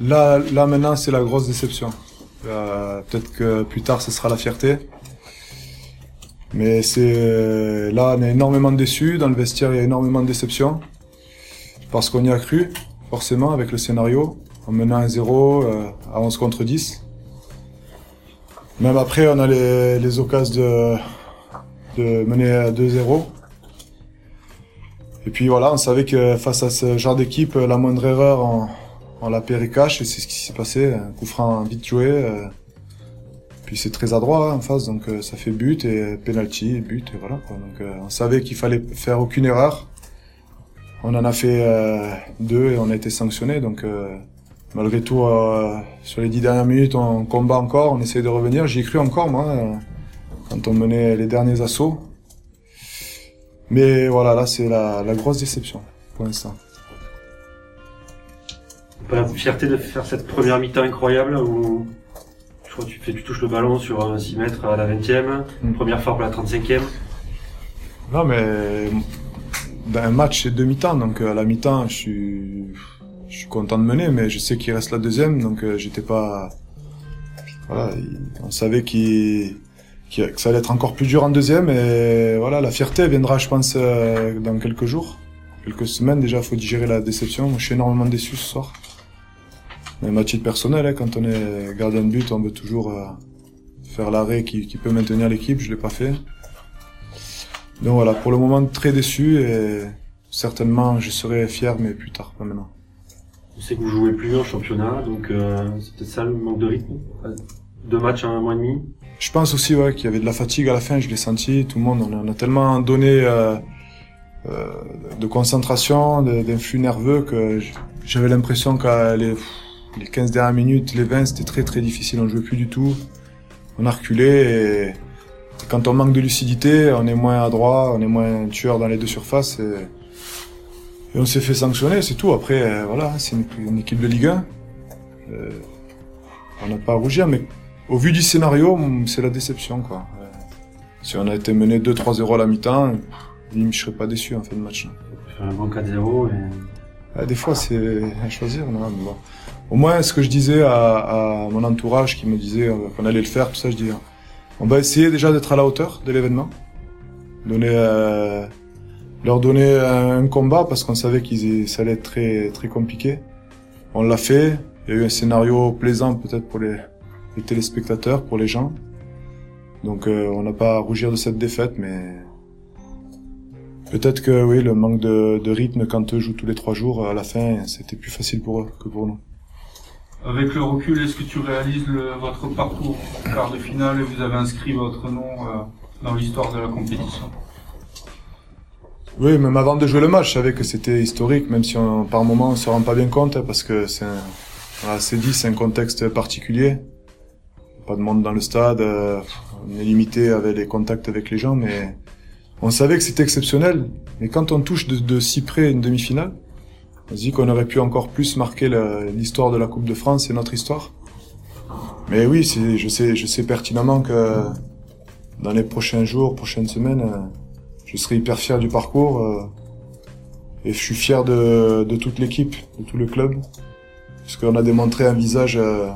Là, là maintenant, c'est la grosse déception. Euh, Peut-être que plus tard, ce sera la fierté. Mais c'est là, on est énormément déçus. Dans le vestiaire, il y a énormément de déception. Parce qu'on y a cru, forcément, avec le scénario. En menant 1-0 euh, à 11 contre 10. Même après, on a les, les occasions de, de mener à 2-0. Et puis voilà, on savait que face à ce genre d'équipe, la moindre erreur, on la paierait cash. Et c'est ce qui s'est passé. Un coup franc vite joué. euh, puis c'est très adroit hein, en face, donc euh, ça fait but et penalty, but et voilà. Donc euh, on savait qu'il fallait faire aucune erreur. On en a fait deux et on a été sanctionné. Donc malgré tout, sur les dix dernières minutes, on combat encore, on essaye de revenir. J'y ai cru encore moi quand on menait les derniers assauts. Mais voilà, là c'est la, la grosse déception pour l'instant. Pas la fierté de faire cette première mi-temps incroyable où je crois tu, fais, tu touches le ballon sur un 6 mètres à la 20e, Mm. première fois pour la 35e. Non, mais dans un match, c'est deux mi-temps. Donc à la mi-temps, je suis, je suis content de mener, mais je sais qu'il reste la deuxième, donc euh, j'étais pas. Voilà, il- on savait qu'il, que ça allait être encore plus dur en deuxième, et voilà, la fierté viendra, je pense, euh, dans quelques jours, quelques semaines déjà. Faut digérer la déception. Moi, je suis énormément déçu ce soir. Même à titre personnel, hein, quand on est gardien de but, on veut toujours euh, faire l'arrêt qui, qui peut maintenir l'équipe. Je l'ai pas fait. Donc voilà, pour le moment très déçu et certainement je serai fier, mais plus tard, pas maintenant. On sait que vous jouez plus en championnat, donc euh, c'est peut-être ça le manque de rythme. Deux matchs en un mois et demi. Je pense aussi ouais, qu'il y avait de la fatigue à la fin, je l'ai senti, tout le monde, on a, tellement donné euh, euh, de concentration, d'influx nerveux que j'avais l'impression que les, les 15 dernières minutes, les 20, c'était très très difficile, on jouait plus du tout. On a reculé et quand on manque de lucidité, on est moins adroit, on est moins tueur dans les deux surfaces et, et on s'est fait sanctionner, c'est tout. Après, euh, voilà, c'est une, une équipe de Ligue 1. Euh, on n'a pas à rougir, mais au vu du scénario, c'est la déception, quoi. Euh, si on a été mené 2-3-0 à la mi-temps, je serais pas déçu en fin de match. Faire un bon 4-0 et Ah, des fois, c'est à choisir. Non, mais bon. Au moins, ce que je disais à, à mon entourage qui me disait euh, qu'on allait le faire, tout ça, je dis, euh, on va essayer déjà d'être à la hauteur de l'événement, donner, euh, leur donner un, combat parce qu'on savait qu'ils ça allait être très très compliqué. On l'a fait. Il y a eu un scénario plaisant peut-être pour les, téléspectateurs, pour les gens. Donc, euh, on n'a pas à rougir de cette défaite, mais Peut-être que oui, le manque de rythme quand eux jouent tous les trois jours, à la fin, c'était plus facile pour eux que pour nous. Avec le recul, est-ce que tu réalises le- votre parcours quart de finale et vous avez inscrit votre nom euh, dans l'histoire de la compétition? Oui, même avant de jouer le match, je savais que c'était historique, même si on, par moment on se rend pas bien compte, hein, parce que c'est c'est dit, c'est un contexte particulier. Pas de monde dans le stade, euh, on est limité avec les contacts avec les gens, mais on savait que c'était exceptionnel. Mais quand on touche de, de si près une demi-finale, on se dit qu'on aurait pu encore plus marquer l'histoire de la Coupe de France et notre histoire. Mais oui, je sais, je sais pertinemment que dans les prochains jours, prochaines semaines, euh, je serai hyper fier du parcours euh, et je suis fier de, toute l'équipe, de tout le club, parce qu'on a démontré un visage euh,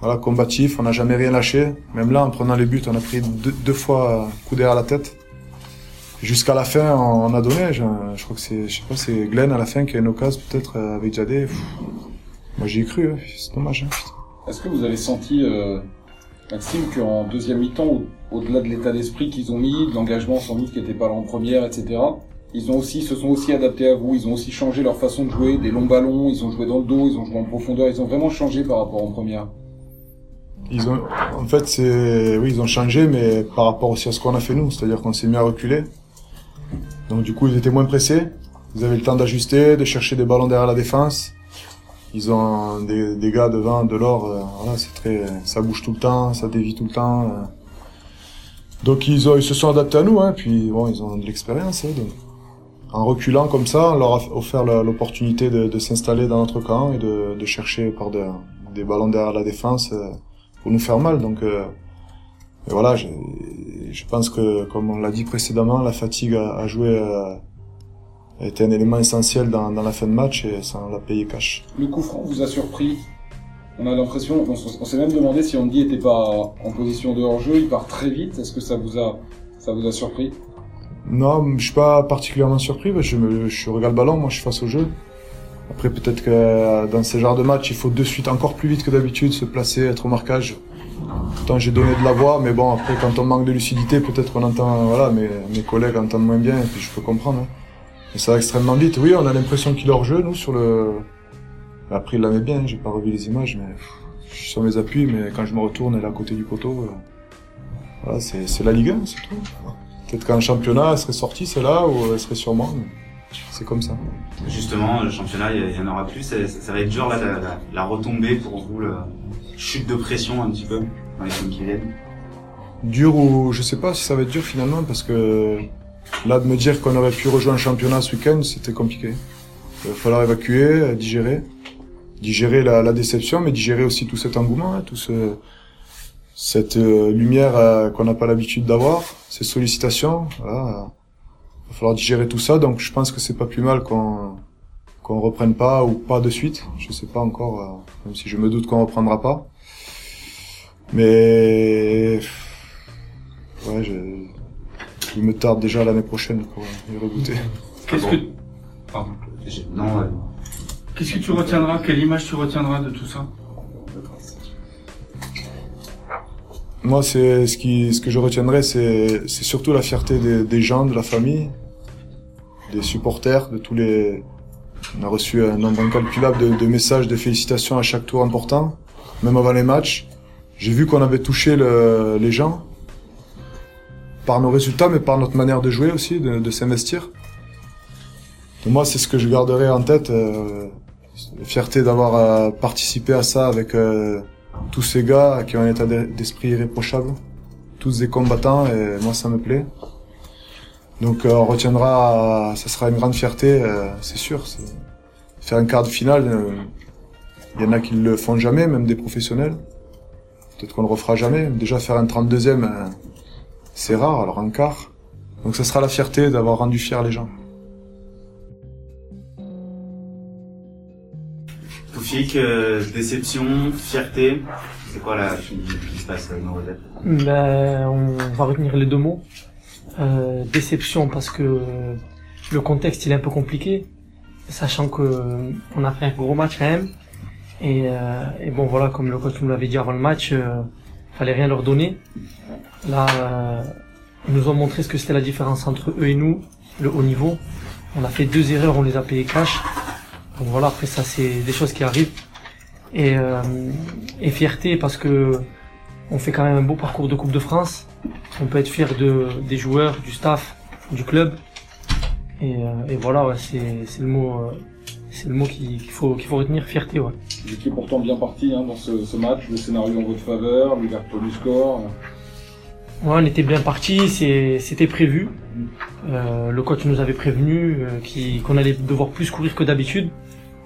voilà combatif, on n'a jamais rien lâché. Même là, en prenant les buts, on a pris deux, deux fois coup derrière la tête. Jusqu'à la fin, on, on a donné. Je, je crois que c'est, je sais pas, c'est Glenn à la fin qui a une occasion peut-être euh, avec Jadé. Moi, j'y ai cru. hein. C'est dommage. hein. Est-ce que vous avez senti, euh, Maxime, qu'en deuxième mi-temps, au- au-delà de l'état d'esprit qu'ils ont mis, de l'engagement sans doute qui n'était pas là en première, etc., ils ont aussi, se sont aussi adaptés à vous, ils ont aussi changé leur façon de jouer, des longs ballons, ils ont joué dans le dos, ils ont joué en profondeur, ils ont vraiment changé par rapport en première? Ils ont, en fait, c'est, oui, ils ont changé, mais par rapport aussi à ce qu'on a fait nous, c'est-à-dire qu'on s'est mis à reculer. Donc du coup, ils étaient moins pressés. Ils avaient le temps d'ajuster, de chercher des ballons derrière la défense. Ils ont des, des gars devant, de l'or. euh, c'est très, ça bouge tout le temps, ça dévie tout le temps. euh. Donc ils, ont, ils se sont adaptés à nous, hein. Puis bon, ils ont de l'expérience. Hein. En reculant comme ça, on leur a offert l'opportunité de, s'installer dans notre camp et de, chercher par de- des ballons derrière la défense. euh, pour nous faire mal. Donc et voilà, je, je pense que comme on l'a dit précédemment, la fatigue a, a joué euh, a été un élément essentiel dans, dans la fin de match et ça on l'a payé cash. Le coup franc vous a surpris On a l'impression, on, s'est même demandé si Andy était pas en position de hors-jeu, il part très vite. Est-ce que ça vous a, ça vous a surpris? Non, je suis pas particulièrement surpris, parce que je, me, je regarde le ballon, moi je suis face au jeu. Après peut-être que euh, dans ce genre de match, il faut de suite encore plus vite que d'habitude se placer, être au marquage. Pourtant j'ai donné de la voix, mais bon après quand on manque de lucidité, peut-être qu'on entend, voilà, mes, mes collègues entendent moins bien et puis je peux comprendre. hein. Mais ça va extrêmement vite. Oui, on a l'impression qu'il hors jeu, nous, sur le... Après il la bien, j'ai pas revu les images, mais je suis sur mes appuis, mais quand je me retourne, elle est à côté du poteau. euh, Voilà, c'est la Ligue 1, c'est tout. Peut-être qu'en championnat, elle serait sortie, celle-là, ou elle serait sûrement. mais C'est comme ça. Justement, le championnat, il y- en aura plus. Ça, va être dur, là, la, la, retombée pour vous, la chute de pression un petit peu dans les semaines qui viennent. Dur ou je sais pas si ça va être dur finalement, parce que là, de me dire qu'on aurait pu rejoindre le championnat ce week-end, c'était compliqué. Il va falloir évacuer, euh, digérer. Digérer la, déception, mais digérer aussi tout cet engouement, hein, tout ce, cette euh, lumière euh, qu'on n'a pas l'habitude d'avoir, ces sollicitations. Voilà. Il va falloir digérer tout ça, donc je pense que c'est pas plus mal qu'on qu'on reprenne pas ou pas de suite. Je sais pas encore, euh, même si je me doute qu'on reprendra pas. Mais ouais, je, il me tarde déjà l'année prochaine pour y regoûter. Qu'est-ce Ah que, pardon. Non, euh, Qu'est-ce que tu retiendras? Quelle image tu retiendras de tout ça? Moi, c'est ce qui, ce que je retiendrai, c'est, c'est surtout la fierté des, des gens, de la famille, des supporters, de tous les. On a reçu un nombre incalculable de, de messages, de félicitations à chaque tour important, même avant les matchs. J'ai vu qu'on avait touché le- les gens par nos résultats, mais par notre manière de jouer aussi, de, de s'investir. Moi, c'est ce que je garderai en tête, euh, fierté d'avoir euh, participé à ça avec. euh, tous ces gars qui ont un état d'e- d'esprit irréprochable, tous des combattants et moi ça me plaît. Donc euh, on retiendra, ça sera une grande fierté, euh, c'est sûr. c'est- Faire un quart de finale, euh, il y en a qui le font jamais, même des professionnels. Peut-être qu'on le refera jamais. Déjà faire un 32e, euh, c'est rare, alors un quart. Donc ça sera la fierté d'avoir rendu fiers les gens. Toufik, euh, déception, fierté. C'est quoi la qui, qui se passe dans vos têtes Ben, on va retenir les deux mots. Euh, déception parce que le contexte il est un peu compliqué, sachant que euh, on a fait un gros match quand même. Et, euh, et bon voilà, comme le coach nous l'avait dit avant le match, euh, fallait rien leur donner. Là, euh, ils nous ont montré ce que c'était la différence entre eux et nous, le haut niveau. On a fait deux erreurs, on les a payées cash. Donc voilà, après ça c'est des choses qui arrivent. Et, euh, et fierté parce que on fait quand même un beau parcours de Coupe de France. On peut être fier de, des joueurs, du staff, du club. Et, euh, et voilà, ouais, c'est le mot, euh, c'est le mot qui- qu'il faut qu'il faut retenir, fierté, ouais. Vous étiez pourtant bien parti hein, dans ce, ce match, le scénario en votre faveur, l'ouverture du score. Ouais, on était bien parti, c'était prévu. Euh, le coach nous avait prévenu euh, qu'on allait devoir plus courir que d'habitude.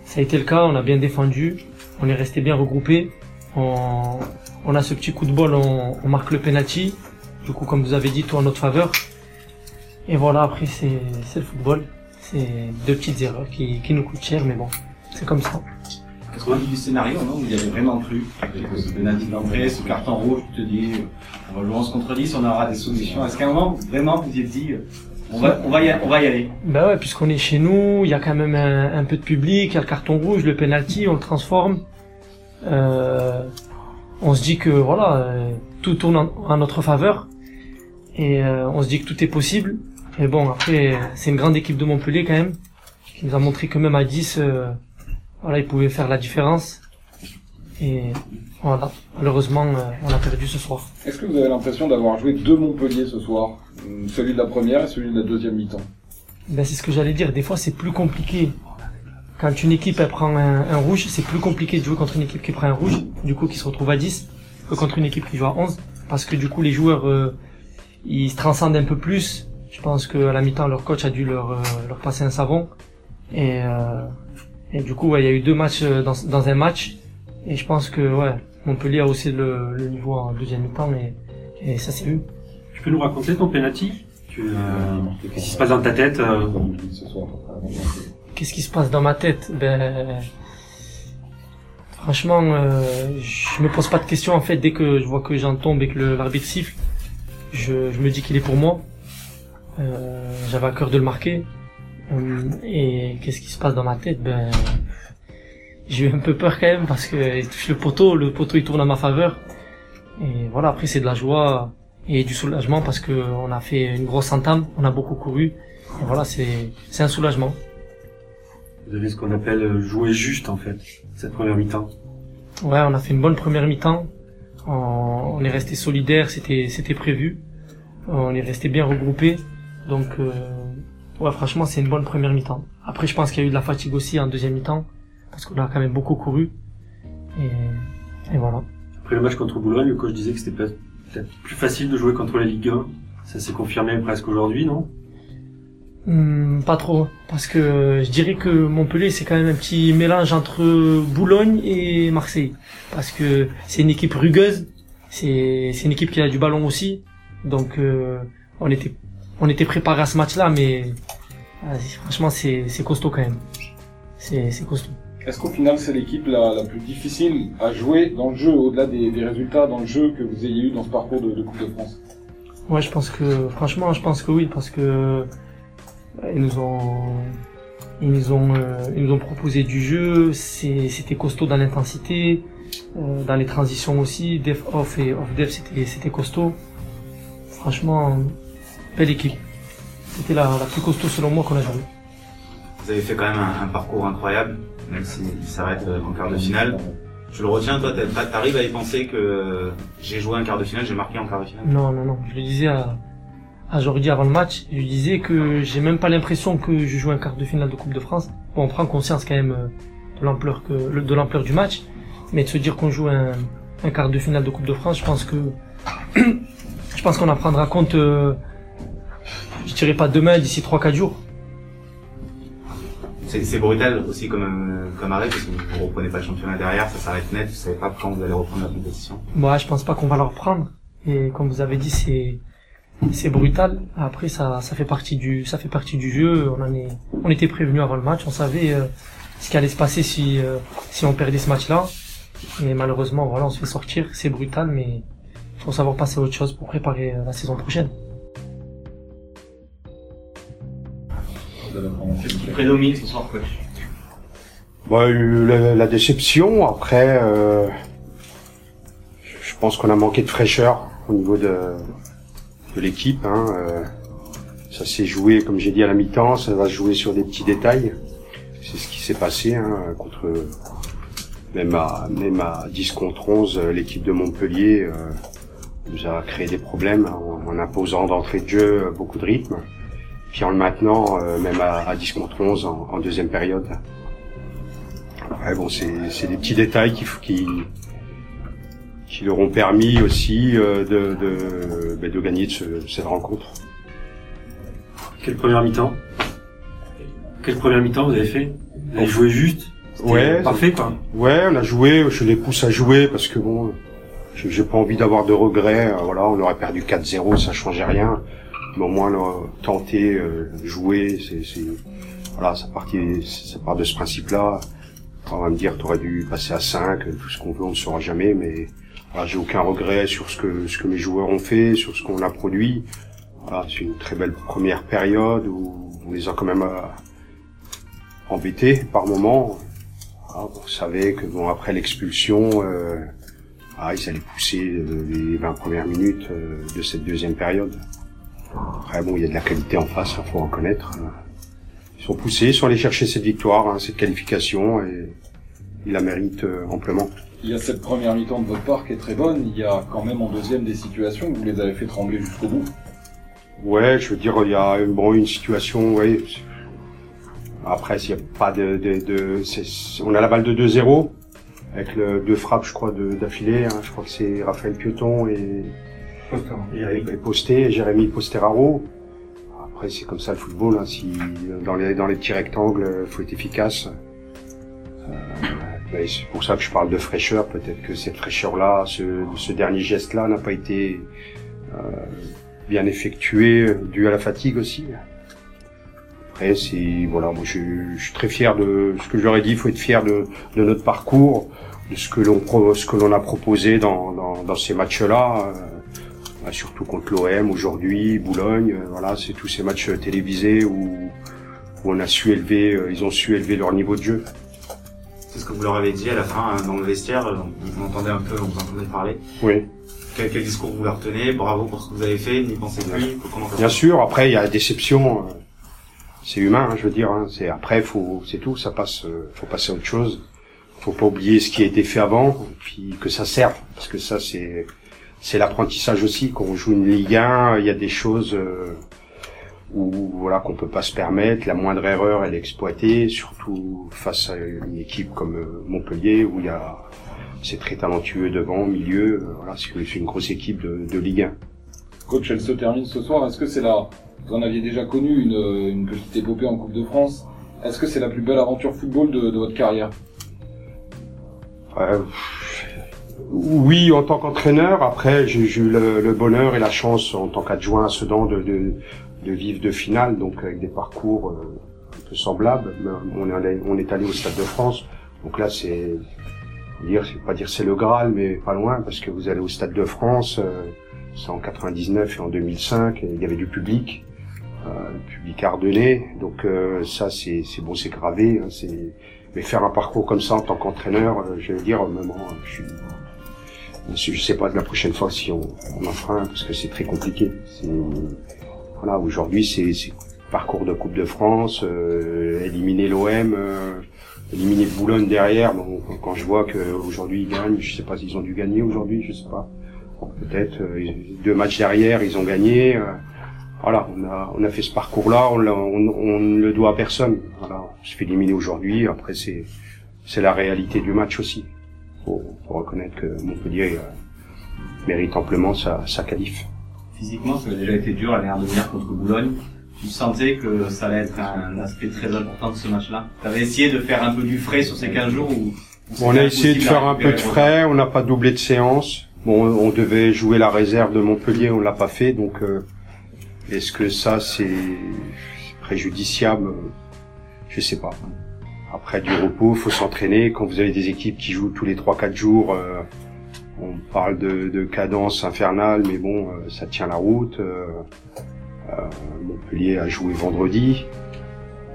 Ça a été le cas, on a bien défendu, on est resté bien regroupé. On, on a ce petit coup de bol, on, on marque le penalty. Du coup, comme vous avez dit, tout en notre faveur. Et voilà, après c'est c'est le football. C'est deux petites erreurs qui, qui nous coûtent cher, mais bon, c'est comme ça. Parce qu'on dit du scénario, non Vous y avez vraiment cru. Avec ce penalty d'entrée, ce carton rouge, tu te dis, on va jouer 11 contre 10, on aura des solutions. Est-ce qu'à un moment, vraiment, vous êtes dit, on va, on va, y, on va y aller? Ben ouais, puisqu'on est chez nous, il y a quand même un, un peu de public, il y a le carton rouge, le penalty, on le transforme. Euh, on se dit que voilà, euh, tout tourne en, en notre faveur et euh, on se dit que tout est possible. Et bon, après, c'est une grande équipe de Montpellier quand même qui nous a montré que même à 10, euh, voilà, ils pouvaient faire la différence. Et voilà, malheureusement, euh, on a perdu ce soir. Est-ce que vous avez l'impression d'avoir joué deux Montpellier ce soir? Celui de la première et celui de la deuxième mi-temps. Ben, c'est ce que j'allais dire. Des fois, c'est plus compliqué. Quand une équipe elle prend un, un rouge, c'est plus compliqué de jouer contre une équipe qui prend un rouge, du coup qui se retrouve à 10, que contre une équipe qui joue à 11. Parce que du coup, les joueurs, euh, ils se transcendent un peu plus. Je pense qu'à la mi-temps, leur coach a dû leur, euh, leur passer un savon. Et, euh, et du coup, ouais, il y a eu deux matchs euh, dans, dans un match. Et je pense que ouais, Montpellier a haussé le, le niveau en deuxième mi-temps et, et ça s'est vu. Tu peux nous raconter ton penalty? Euh, Qu'est-ce qui se passe dans ta tête euh. Qu'est-ce qui se passe dans ma tête? Ben, franchement, euh, je me pose pas de questions en fait. Dès que je vois que j'en tombe et que l'arbitre siffle, je, je me dis qu'il est pour moi. Euh, J'avais à cœur de le marquer. Euh, et qu'est-ce qui se passe dans ma tête? Ben, j'ai eu un peu peur quand même parce que il touche le poteau, le poteau il tourne à ma faveur. Et voilà, après c'est de la joie et du soulagement parce que on a fait une grosse entame, on a beaucoup couru. Et voilà, c'est c'est un soulagement. Vous avez ce qu'on appelle euh, jouer juste en fait, cette première mi-temps. Ouais, on a fait une bonne première mi-temps. On, on est resté solidaire, c'était c'était prévu. On est resté bien regroupé. Donc euh, ouais, franchement, c'est une bonne première mi-temps. Après, je pense qu'il y a eu de la fatigue aussi en deuxième mi-temps parce qu'on a quand même beaucoup couru. Et, et voilà. Après le match contre Boulogne, le coach disait que c'était peut-être plus facile de jouer contre la Ligue 1. Ça s'est confirmé presque aujourd'hui, non? Hmm, pas trop, parce que je dirais que Montpellier c'est quand même un petit mélange entre Boulogne et Marseille, parce que c'est une équipe rugueuse, c'est c'est une équipe qui a du ballon aussi, donc euh, on était on était préparé à ce match-là, mais ah, franchement c'est c'est costaud quand même, c'est c'est costaud. Est-ce qu'au final, c'est l'équipe la, la plus difficile à jouer dans le jeu, au-delà des, des résultats dans le jeu que vous ayez eu dans ce parcours de, de Coupe de France? Ouais, je pense que franchement, je pense que oui, parce que bah, ils nous ont ils nous ont euh, ils nous ont proposé du jeu, c'est c'était costaud dans l'intensité, euh, dans les transitions aussi, def off et off def c'était c'était costaud. Franchement, belle équipe. C'était la, la plus costaud selon moi qu'on a joué. Vous avez fait quand même un, un parcours incroyable, même s'il s'arrête euh, en quart de finale. Tu le retiens, toi, t'as- t'arrives à y penser que euh, j'ai joué un quart de finale, j'ai marqué en quart de finale? Non, non, non. Je le disais à, à Jordi avant le match. Je lui disais que j'ai même pas l'impression que je joue un quart de finale de Coupe de France. Bon, on prend conscience quand même euh, de l'ampleur que, de l'ampleur du match. Mais de se dire qu'on joue un, un quart de finale de Coupe de France, je pense que, je pense qu'on en prendra compte, euh, je dirais pas demain, d'ici 3-4 jours. C'est c'est brutal aussi comme, euh, comme arrêt, parce que vous reprenez pas le championnat derrière, ça s'arrête net, vous savez pas quand vous allez reprendre la compétition. Moi, je pense pas qu'on va le reprendre. Et comme vous avez dit, c'est c'est brutal. Après, ça ça fait partie du ça fait partie du jeu. On en est on était prévenu avant le match. On savait euh, ce qui allait se passer si euh, si on perdait ce match-là. Et malheureusement, voilà, on se fait sortir. C'est brutal, mais faut savoir passer à autre chose pour préparer euh, la saison prochaine. Qu'est-ce qui prédomine ce soir, coach Bah, la, la déception. Après, euh, je pense qu'on a manqué de fraîcheur au niveau de, de l'équipe. Hein. euh, ça s'est joué, comme j'ai dit à la mi-temps, ça va se jouer sur des petits détails. C'est ce qui s'est passé hein, contre même à même à 10 contre 11, euh, l'équipe de Montpellier euh, nous a créé des problèmes en, en imposant d'entrée de jeu beaucoup de rythme, puis en le maintenant euh, même à, à 10 contre 11 en, en deuxième période. Ouais, bon, c'est c'est des petits détails qui qui qui leur ont permis aussi euh, de de, ben, de gagner de ce- cette rencontre. Quelle première mi-temps? Quelle première mi-temps vous avez fait? Vous avez joué juste? Ouais, Parfait quoi. Ouais, on a joué, je les pousse à jouer parce que bon, j'ai pas envie d'avoir de regrets. euh, Voilà, on aurait perdu 4-0, ça changeait rien. Mais au moins, là, tenter, euh, jouer, c'est, voilà, ça partit, ça part de ce principe-là. On va me dire, t'aurais dû passer à 5, tout ce qu'on veut, on ne saura jamais, mais voilà, j'ai aucun regret sur ce que, ce que mes joueurs ont fait, sur ce qu'on a produit. Voilà, c'est une très belle première période où on les a quand même euh, embêtés par moments. Ah, on savait que bon après l'expulsion, euh, ah, ils allaient pousser euh, les 20 premières minutes de cette deuxième période. Après bon, il y a de la qualité en face, il faut reconnaître. Ils sont poussés, ils sont allés chercher cette victoire, hein, cette qualification, et ils la méritent euh, amplement. Il y a cette première mi-temps de votre part qui est très bonne. Il y a quand même en deuxième des situations où vous les avez fait trembler jusqu'au bout. Ouais, je veux dire, il y a bon, une situation, ouais. Après, s'il n'y a pas de, de, de on a la balle de 2-0 avec le deux frappes, je crois, d'affilée. hein. Je crois que c'est Raphaël Pioton et, et, et Posté, Jérémy Posteraro. Après, c'est comme ça le football. Hein. Si dans les dans les petits rectangles, faut être efficace. Euh, c'est pour ça que je parle de fraîcheur. Peut-être que cette fraîcheur-là, ce, ce dernier geste-là, n'a pas été euh, bien effectué, dû à la fatigue aussi. Après, c'est voilà, moi je, suis très fier de ce que j'aurais dit. Il faut être fier de, notre parcours, de ce que l'on ce que l'on a proposé dans, ces matchs-là, euh, bah, surtout contre l'OM aujourd'hui, Boulogne. euh, voilà, c'est tous ces matchs télévisés où, où on a su élever, euh, ils ont su élever leur niveau de jeu. C'est ce que vous leur avez dit à la fin dans le vestiaire. On, on entendait un peu, on vous entendait parler. Oui. Quel, quel discours vous leur tenez? Bravo pour ce que vous avez fait. N'y pensez plus. Bien passe? sûr, après il y a la déception, euh, c'est humain, hein, je veux dire. hein, c'est après, faut, c'est tout, ça passe, euh, faut passer à autre chose. Faut pas oublier ce qui a été fait avant, et puis que ça serve, parce que ça c'est, c'est l'apprentissage aussi. Quand on joue une Ligue 1, il y a des choses euh, où voilà qu'on peut pas se permettre. La moindre erreur, elle est exploitée, surtout face à une équipe comme euh, Montpellier où il y a, c'est très talentueux devant, au milieu. euh, voilà, c'est c'est une grosse équipe de, de Ligue 1. Coach, elle se termine ce soir. Est-ce que c'est la, vous en aviez déjà connu une, une petite épopée en Coupe de France? Est-ce que c'est la plus belle aventure football de, de votre carrière? Euh, oui, en tant qu'entraîneur. Après, j'ai eu le, le bonheur et la chance en tant qu'adjoint à Sedan de, de, de vivre de finale, donc avec des parcours euh, un peu semblables. On est, allé, on est allé au Stade de France, donc là c'est dire, c'est pas dire c'est le Graal, mais pas loin, parce que vous allez au Stade de France, euh, c'est en 99 et en 2005, et il y avait du public, euh, public ardennais, donc euh, ça c'est bon, c'est gravé, hein, c'est mais faire un parcours comme ça en tant qu'entraîneur, euh, je vais dire, maman, je suis, je sais pas de la prochaine fois si on, on en fera un, parce que c'est très compliqué. Voilà, aujourd'hui, c'est, parcours de Coupe de France, euh, éliminer l'OM, euh, éliminer Boulogne derrière. Bon, quand je vois qu'aujourd'hui ils gagnent, je sais pas s'ils ont dû gagner aujourd'hui, je sais pas. Peut-être euh, deux matchs derrière, ils ont gagné. euh, voilà, on a, on a fait ce parcours-là, on, on, on ne le doit à personne. Voilà, on se fait éliminer aujourd'hui. Après, c'est, c'est la réalité du match aussi. Reconnaître que Montpellier euh, mérite amplement sa, sa qualif. Physiquement, ça a déjà été dur l'année dernière contre Boulogne. Tu sentais que ça allait être un aspect très important de ce match-là. Tu avais essayé de faire un peu du frais sur ces 15 jours ou, on a essayé de faire un peu de frais, on n'a pas doublé de séance. Bon, on devait jouer la réserve de Montpellier, on l'a pas fait, donc euh, est-ce que ça c'est c'est préjudiciable? Je sais pas. Après du repos, faut s'entraîner. Quand vous avez des équipes qui jouent tous les 3-4 jours, euh, on parle de, de cadence infernale, mais bon, euh, ça tient la route. Euh, euh, Montpellier a joué vendredi,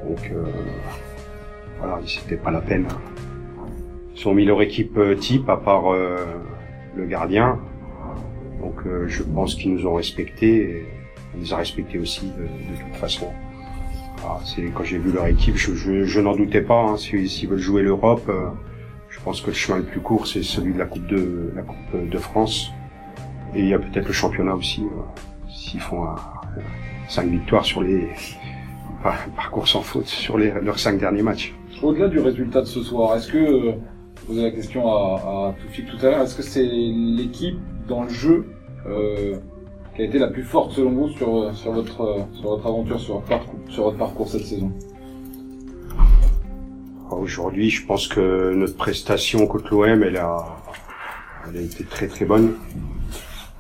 donc euh, voilà, c'était pas la peine. Ils ont mis leur équipe type à part le gardien. Donc je pense qu'ils nous ont respectés et on les a respectés aussi de, de toute façon. Ah, quand j'ai vu leur équipe, je, je, je n'en doutais pas. Hein, s'ils veulent jouer l'Europe, euh, je pense que le chemin le plus court c'est celui de la Coupe de la Coupe de France. Et il y a peut-être le championnat aussi. euh, S'ils font un, cinq victoires sur les parcours sans faute sur les, leurs cinq derniers matchs. Au-delà du résultat de ce soir, est-ce que, euh, je posais la question à, à Toufik tout à l'heure, est-ce que c'est l'équipe dans le jeu euh, qui a été la plus forte selon vous sur, sur, votre, euh, sur votre aventure, sur votre parcours, sur votre parcours cette saison? Aujourd'hui, je pense que notre prestation contre l'OM, elle a, elle a été très très bonne.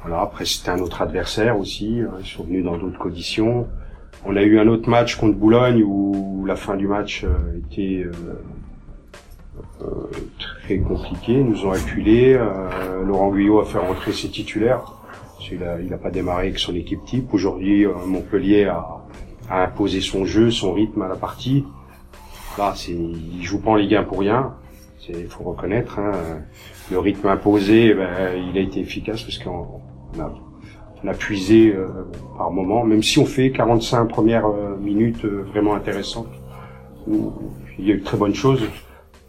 Voilà, après c'était un autre adversaire aussi, hein, ils sont venus dans d'autres conditions. On a eu un autre match contre Boulogne où la fin du match euh, était euh, euh, très compliquée. Ils nous ont acculés. euh, Laurent Guyot a fait rentrer ses titulaires. Il a pas démarré avec son équipe type. Aujourd'hui, euh, Montpellier a, a imposé son jeu, son rythme à la partie. Là, c'est, il joue pas en Ligue 1 pour rien. C'est, faut reconnaître. Hein. Le rythme imposé, ben, il a été efficace parce qu'on on a, on a puisé euh, par moment, même si on fait 45 premières euh, minutes euh, vraiment intéressantes. où Il y a eu de très bonnes choses.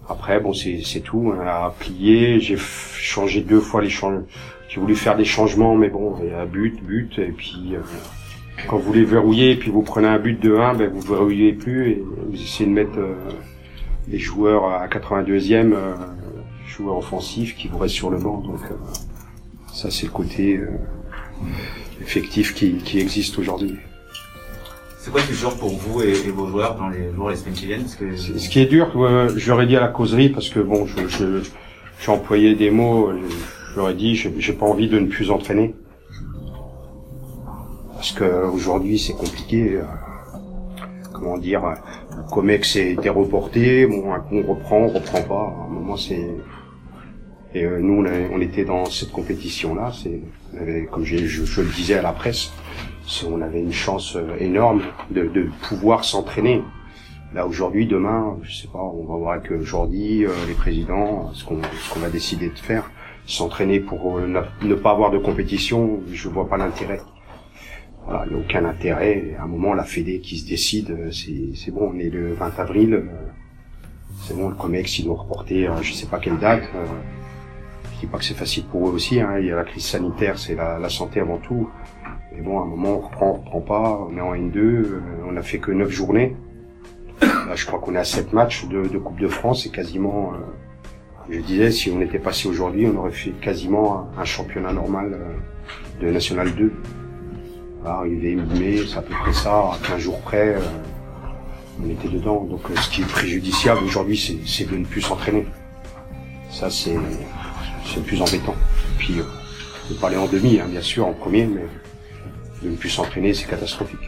Après, bon, c'est, c'est tout. On a plié. J'ai changé deux fois les changements. J'ai voulu faire des changements, mais bon, il y a but, but, et puis euh, quand vous les verrouillez et puis vous prenez un but de 1, ben vous verrouillez plus et vous essayez de mettre euh, les joueurs à 82e, euh, joueurs offensifs qui vous restent sur le banc. Donc euh, ça c'est le côté euh, effectif qui, qui existe aujourd'hui. C'est quoi le dur pour vous et, et vos joueurs dans les jours et les semaines qui viennent? Parce que C'est- Ce qui est dur, euh, j'aurais dit à la causerie parce que bon, je, je, j'ai employé des mots. Euh, J'aurais dit, j'ai pas envie de ne plus entraîner. parce que aujourd'hui c'est compliqué. euh, comment dire, euh, le Comex a été reporté, bon, un coup on reprend, on reprend pas. À un moment c'est et euh, nous on, on était dans cette compétition là. C'est, comme je, je le disais à la presse, on avait une chance euh, énorme de, de pouvoir s'entraîner. Là aujourd'hui, demain, je sais pas, on va voir avec Jordi, euh, les présidents, ce qu'on ce qu'on va décider de faire, s'entraîner pour euh, ne, pas avoir de compétition. Je vois pas l'intérêt. Voilà, il n'y a aucun intérêt. Et À un moment, la Fédé qui se décide, euh, c'est bon, on est le 20 avril. euh, C'est bon, le Comex, ils doit reporter, je sais pas quelle date. Je dis pas que c'est facile pour eux aussi. Hein, il y a la crise sanitaire, c'est la, santé avant tout. Mais bon, à un moment, on reprend, on reprend pas. On est en N2, euh, on a fait que 9 journées. Là, je crois qu'on est à 7 matchs de, Coupe de France. C'est quasiment, je disais, si on était passé aujourd'hui, on aurait fait quasiment un, championnat normal euh, de National 2. Là, arrivé mi-mai, c'est à peu près ça, à 15 jours près, euh, on était dedans. Donc euh, ce qui est préjudiciable aujourd'hui, c'est, de ne plus s'entraîner. Ça, c'est, le plus embêtant. Puis, euh, de pas en demi, hein, bien sûr, en premier, mais de ne plus s'entraîner, c'est catastrophique.